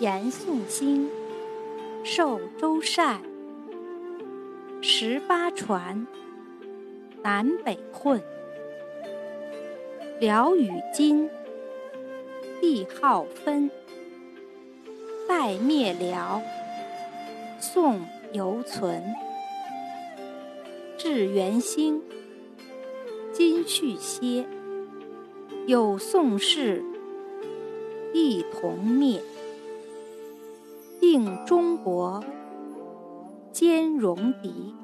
严宋兴，寿周善。十八传，南北混。辽与金，帝号分。代灭辽，宋犹存。至元兴，金续歇。有宋氏，一同灭。敬中国，兼容敌。